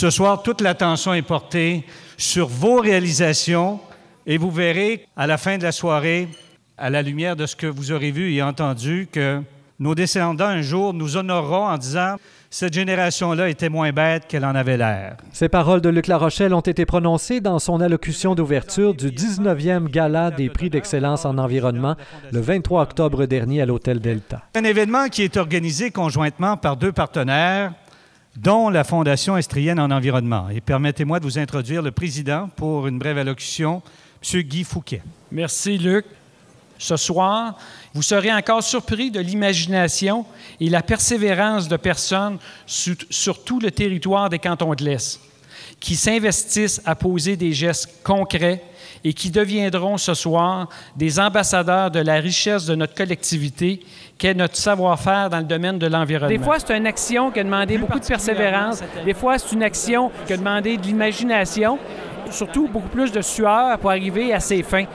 Ce soir, toute l'attention est portée sur vos réalisations et vous verrez à la fin de la soirée, à la lumière de ce que vous aurez vu et entendu, que nos descendants un jour nous honoreront en disant cette génération-là était moins bête qu'elle en avait l'air. Ces paroles de Luc Larochelle ont été prononcées dans son allocution d'ouverture du 19e Gala des prix d'excellence en environnement le 23 octobre dernier à l'Hôtel Delta. Un événement qui est organisé conjointement par deux partenaires, dont la Fondation estrienne en environnement. Et permettez-moi de vous introduire le président pour une brève allocution, M. Guy Fouquet. Merci, Luc. Ce soir, vous serez encore surpris de l'imagination et la persévérance de personnes sur, tout le territoire des cantons de l'Est qui s'investissent à poser des gestes concrets et qui deviendront ce soir des ambassadeurs de la richesse de notre collectivité qu'est notre savoir-faire dans le domaine de l'environnement. Des fois, c'est une action qui a demandé beaucoup de persévérance. Des fois, c'est une action qui a demandé de l'imagination, surtout beaucoup plus de sueur pour arriver à ses fins.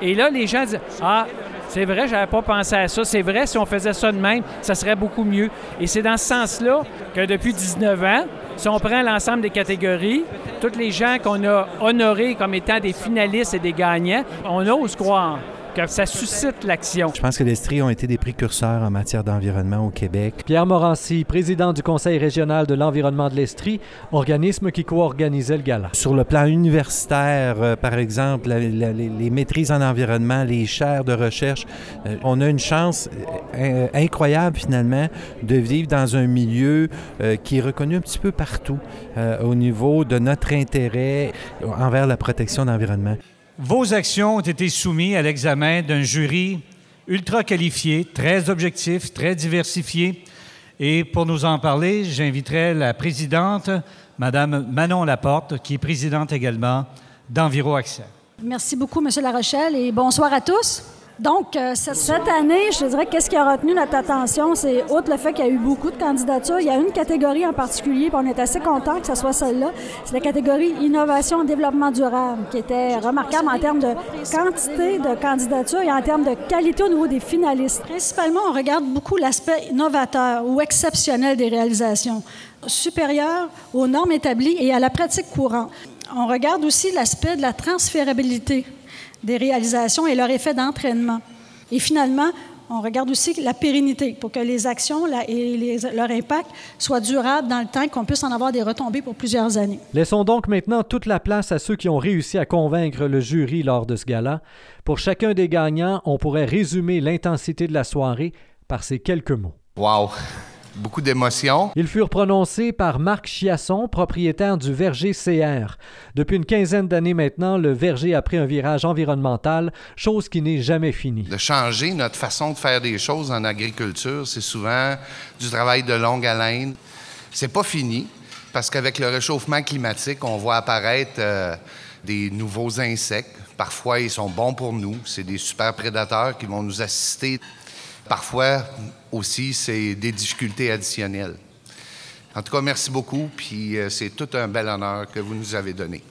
Et là, les gens disent Ah, c'est vrai, j'avais pas pensé à ça. C'est vrai, si on faisait ça de même, ça serait beaucoup mieux. Et c'est dans ce sens-là que depuis 19 ans, si on prend l'ensemble des catégories, tous les gens qu'on a honorés comme étant des finalistes et des gagnants, on ose croire que ça suscite l'action. Je pense que les Stries ont été des précurseurs en matière d'environnement au Québec. Pierre Morancy, président du Conseil régional de l'environnement de l'Estrie, organisme qui co-organisait le gala. Sur le plan universitaire, euh, par exemple, la, la, les, les, maîtrises en environnement, les chaires de recherche, euh, on a une chance euh, incroyable finalement de vivre dans un milieu euh, qui est reconnu un petit peu partout euh, au niveau de notre intérêt envers la protection de l'environnement. Vos actions ont été soumises à l'examen d'un jury ultra qualifié, très objectif, très diversifié. Et pour nous en parler, j'inviterai la présidente, Madame Manon Laporte, qui est présidente également d'Enviro Accès. Merci beaucoup, M. Larochelle, et bonsoir à tous. Donc, euh, cette année, je dirais qu'est-ce qui a retenu notre attention, c'est outre le fait qu'il y a eu beaucoup de candidatures, il y a une catégorie en particulier, puis on est assez content que ce soit celle-là, c'est la catégorie innovation et développement durable, qui était remarquable en termes de quantité de candidatures et en termes de qualité au niveau des finalistes. Principalement, on regarde beaucoup l'aspect novateur ou exceptionnel des réalisations, supérieur aux normes établies et à la pratique courante. On regarde aussi l'aspect de la transférabilité des réalisations et leur effet d'entraînement. Et finalement, on regarde aussi la pérennité pour que les actions et les, leur impact soient durables dans le temps, qu'on puisse en avoir des retombées pour plusieurs années. Laissons donc maintenant toute la place à ceux qui ont réussi à convaincre le jury lors de ce gala. Pour chacun des gagnants, on pourrait résumer l'intensité de la soirée par ces quelques mots. Wow! Beaucoup d'émotions. Ils furent prononcés par Marc Chiasson, propriétaire du verger CR. Depuis une quinzaine d'années maintenant, le verger a pris un virage environnemental, chose qui n'est jamais finie. De changer notre façon de faire des choses en agriculture, c'est souvent du travail de longue haleine. C'est pas fini, parce qu'avec le réchauffement climatique, on voit apparaître euh, des nouveaux insectes. Parfois, ils sont bons pour nous. C'est des super prédateurs qui vont nous assister. Parfois, aussi, c'est des difficultés additionnelles. En tout cas, merci beaucoup, puis euh, c'est tout un bel honneur que vous nous avez donné.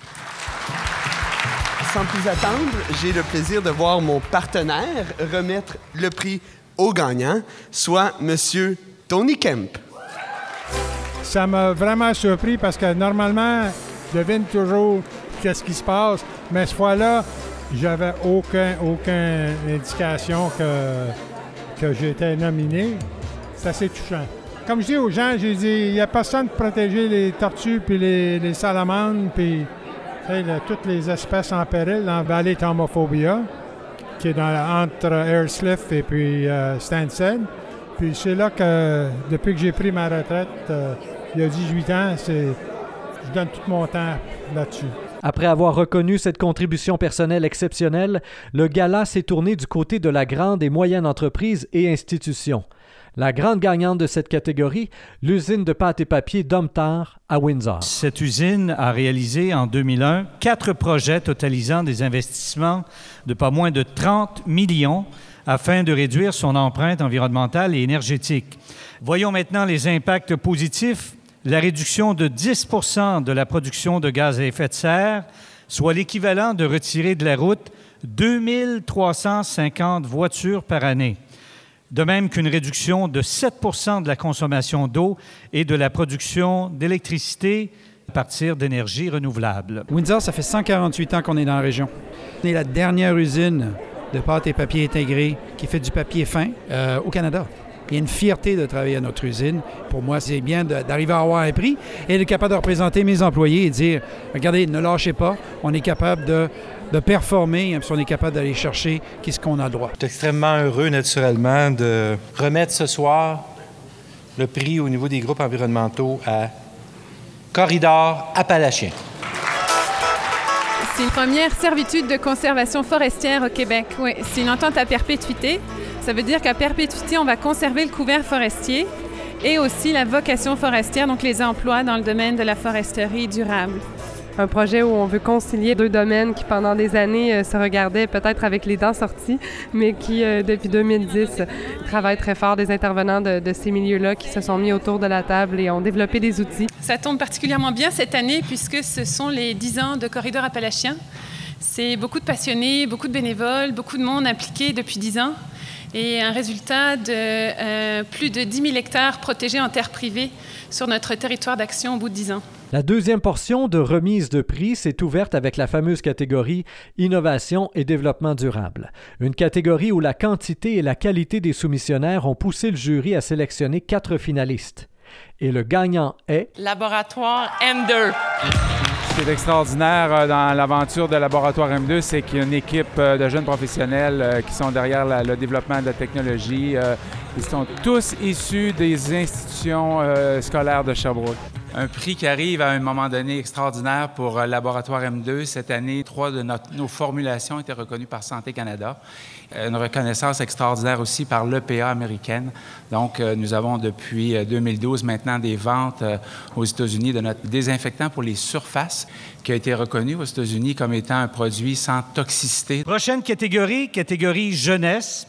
Sans plus attendre, j'ai le plaisir de voir mon partenaire remettre le prix au gagnant, soit M. Tony Kemp. Ça m'a vraiment surpris parce que normalement, je devine toujours qu'est-ce qui se passe, mais cette fois-là, j'avais aucun, aucune indication que que été nominé, c'est assez touchant. Comme je dis aux gens, j'ai dit, il n'y a personne pour protéger les tortues puis les, salamandres puis toutes les espèces en péril dans la vallée Tomophobia, qui est entre Airsliff et puis euh. Puis c'est là que, depuis que j'ai pris ma retraite, euh, il y a 18 ans, je donne tout mon temps là-dessus. Après avoir reconnu cette contribution personnelle exceptionnelle, le gala s'est tourné du côté de la grande et moyenne entreprise et institution. La grande gagnante de cette catégorie, l'usine de pâte et papier Domtar à Windsor. Cette usine a réalisé en 2001 quatre projets totalisant des investissements de pas moins de 30 millions afin de réduire son empreinte environnementale et énergétique. Voyons maintenant les impacts positifs la réduction de 10% de la production de gaz à effet de serre, soit l'équivalent de retirer de la route 2350 voitures par année. De même qu'une réduction de 7% de la consommation d'eau et de la production d'électricité à partir d'énergie renouvelable. Windsor, ça fait 148 ans qu'on est dans la région. On est la dernière usine de pâte et papier intégré qui fait du papier fin euh, au Canada. Il y a une fierté de travailler à notre usine. Pour moi, c'est bien d'arriver à avoir un prix et d'être capable de représenter mes employés et dire, regardez, ne lâchez pas, on est capable de, de performer, puis on est capable d'aller chercher qu'est-ce qu'on a droit. Je suis extrêmement heureux, naturellement, de remettre ce soir le prix au niveau des groupes environnementaux à Corridor Appalachien. C'est une première servitude de conservation forestière au Québec. Oui, c'est une entente à perpétuité. Ça veut dire qu'à perpétuité, on va conserver le couvert forestier et aussi la vocation forestière, donc les emplois dans le domaine de la foresterie durable. Un projet où on veut concilier deux domaines qui, pendant des années, euh, se regardaient peut-être avec les dents sorties, mais qui, euh, depuis 2010, travaillent très fort, des intervenants de, de ces milieux-là qui se sont mis autour de la table et ont développé des outils. Ça tombe particulièrement bien cette année puisque ce sont les 10 ans de Corridor Appalachien. C'est beaucoup de passionnés, beaucoup de bénévoles, beaucoup de monde impliqué depuis 10 ans et un résultat de euh, plus de 10 000 hectares protégés en terre privée sur notre territoire d'action au bout de 10 ans. La deuxième portion de remise de prix s'est ouverte avec la fameuse catégorie Innovation et développement durable, une catégorie où la quantité et la qualité des soumissionnaires ont poussé le jury à sélectionner quatre finalistes. Et le gagnant est Laboratoire M2. Ce qui est extraordinaire euh, dans l'aventure de Laboratoire M2, c'est qu'il y a une équipe euh, de jeunes professionnels euh, qui sont derrière le développement de la technologie. Ils sont tous issus des institutions scolaires de Sherbrooke. Un prix qui arrive à un moment donné extraordinaire pour Laboratoire M2. Cette année, trois de nos formulations été reconnues par Santé Canada. Une reconnaissance extraordinaire aussi par l'EPA américaine. Donc, nous avons depuis 2012 maintenant des ventes aux États-Unis de notre désinfectant pour les surfaces qui a été reconnu aux États-Unis comme étant un produit sans toxicité. Prochaine catégorie, catégorie jeunesse.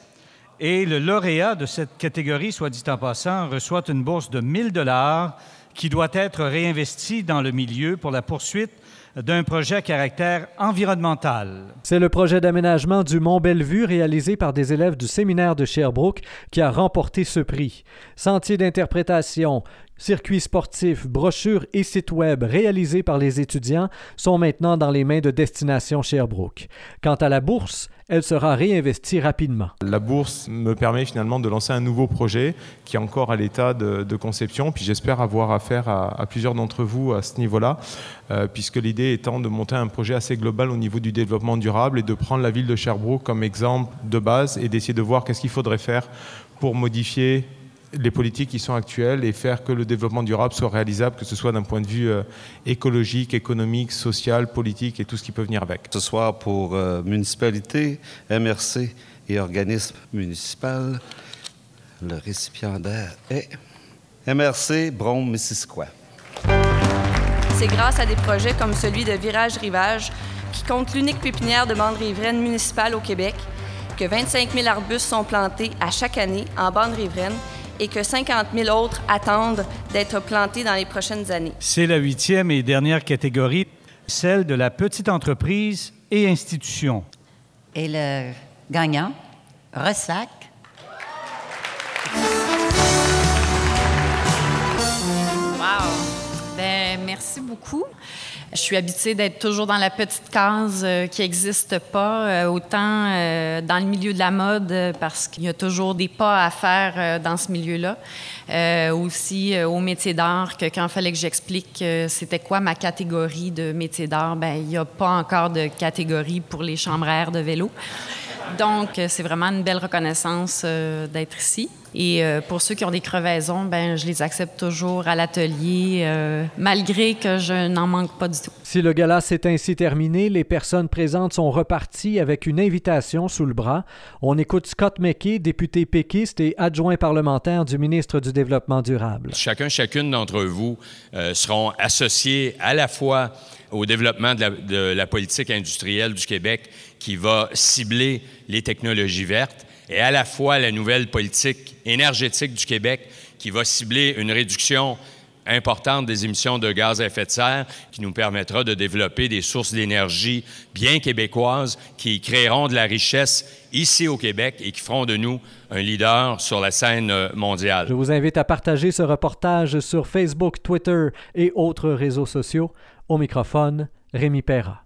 Et le lauréat de cette catégorie, soit dit en passant, reçoit une bourse de 1000 dollars qui doit être réinvestie dans le milieu pour la poursuite d'un projet à caractère environnemental. C'est le projet d'aménagement du Mont Bellevue réalisé par des élèves du séminaire de Sherbrooke qui a remporté ce prix. Sentier d'interprétation, circuits sportifs, brochures et sites web réalisés par les étudiants sont maintenant dans les mains de Destination Sherbrooke. Quant à la bourse, elle sera réinvestie rapidement. La bourse me permet finalement de lancer un nouveau projet qui est encore à l'état de, de, conception, puis j'espère avoir affaire à, à plusieurs d'entre vous à ce niveau-là, euh, puisque l'idée étant de monter un projet assez global au niveau du développement durable et de prendre la ville de Sherbrooke comme exemple de base et d'essayer de voir qu'est-ce qu'il faudrait faire pour modifier les politiques qui sont actuelles et faire que le développement durable soit réalisable, que ce soit d'un point de vue euh, écologique, économique, social, politique et tout ce qui peut venir avec. Ce soir, pour euh, municipalité, MRC et organisme municipal, le récipiendaire est MRC Brom-Missisquoi. C'est grâce à des projets comme celui de Virage Rivage, qui compte l'unique pépinière de bande riveraine municipale au Québec, que 25 000 arbustes sont plantés à chaque année en bande riveraine et que 50 000 autres attendent d'être plantés dans les prochaines années. C'est la huitième et dernière catégorie, celle de la petite entreprise et institution. Et le gagnant, Ressac. Merci beaucoup. Je suis habituée d'être toujours dans la petite case euh, qui n'existe pas, euh, autant euh, dans le milieu de la mode, parce qu'il y a toujours des pas à faire dans ce milieu-là. Aussi au métier d'art, que quand il fallait que j'explique c'était quoi ma catégorie de métier d'art, ben il n'y a pas encore de catégorie pour les chambraires de vélo. Donc, c'est vraiment une belle reconnaissance d'être ici. Et euh, pour ceux qui ont des crevaisons, ben, je les accepte toujours à l'atelier, euh, malgré que je n'en manque pas du tout. Si le gala s'est ainsi terminé, les personnes présentes sont reparties avec une invitation sous le bras. On écoute Scott McKay, député péquiste et adjoint parlementaire du ministre du Développement durable. Chacun, chacune d'entre vous euh, seront associés à la fois au développement de la, de la politique industrielle du Québec qui va cibler les technologies vertes et à la fois la nouvelle politique énergétique du Québec qui va cibler une réduction importante des émissions de gaz à effet de serre qui nous permettra de développer des sources d'énergie bien québécoises qui créeront de la richesse ici au Québec et qui feront de nous un leader sur la scène mondiale. Je vous invite à partager ce reportage sur Facebook, Twitter et autres réseaux sociaux. Au microphone, Rémi Perra.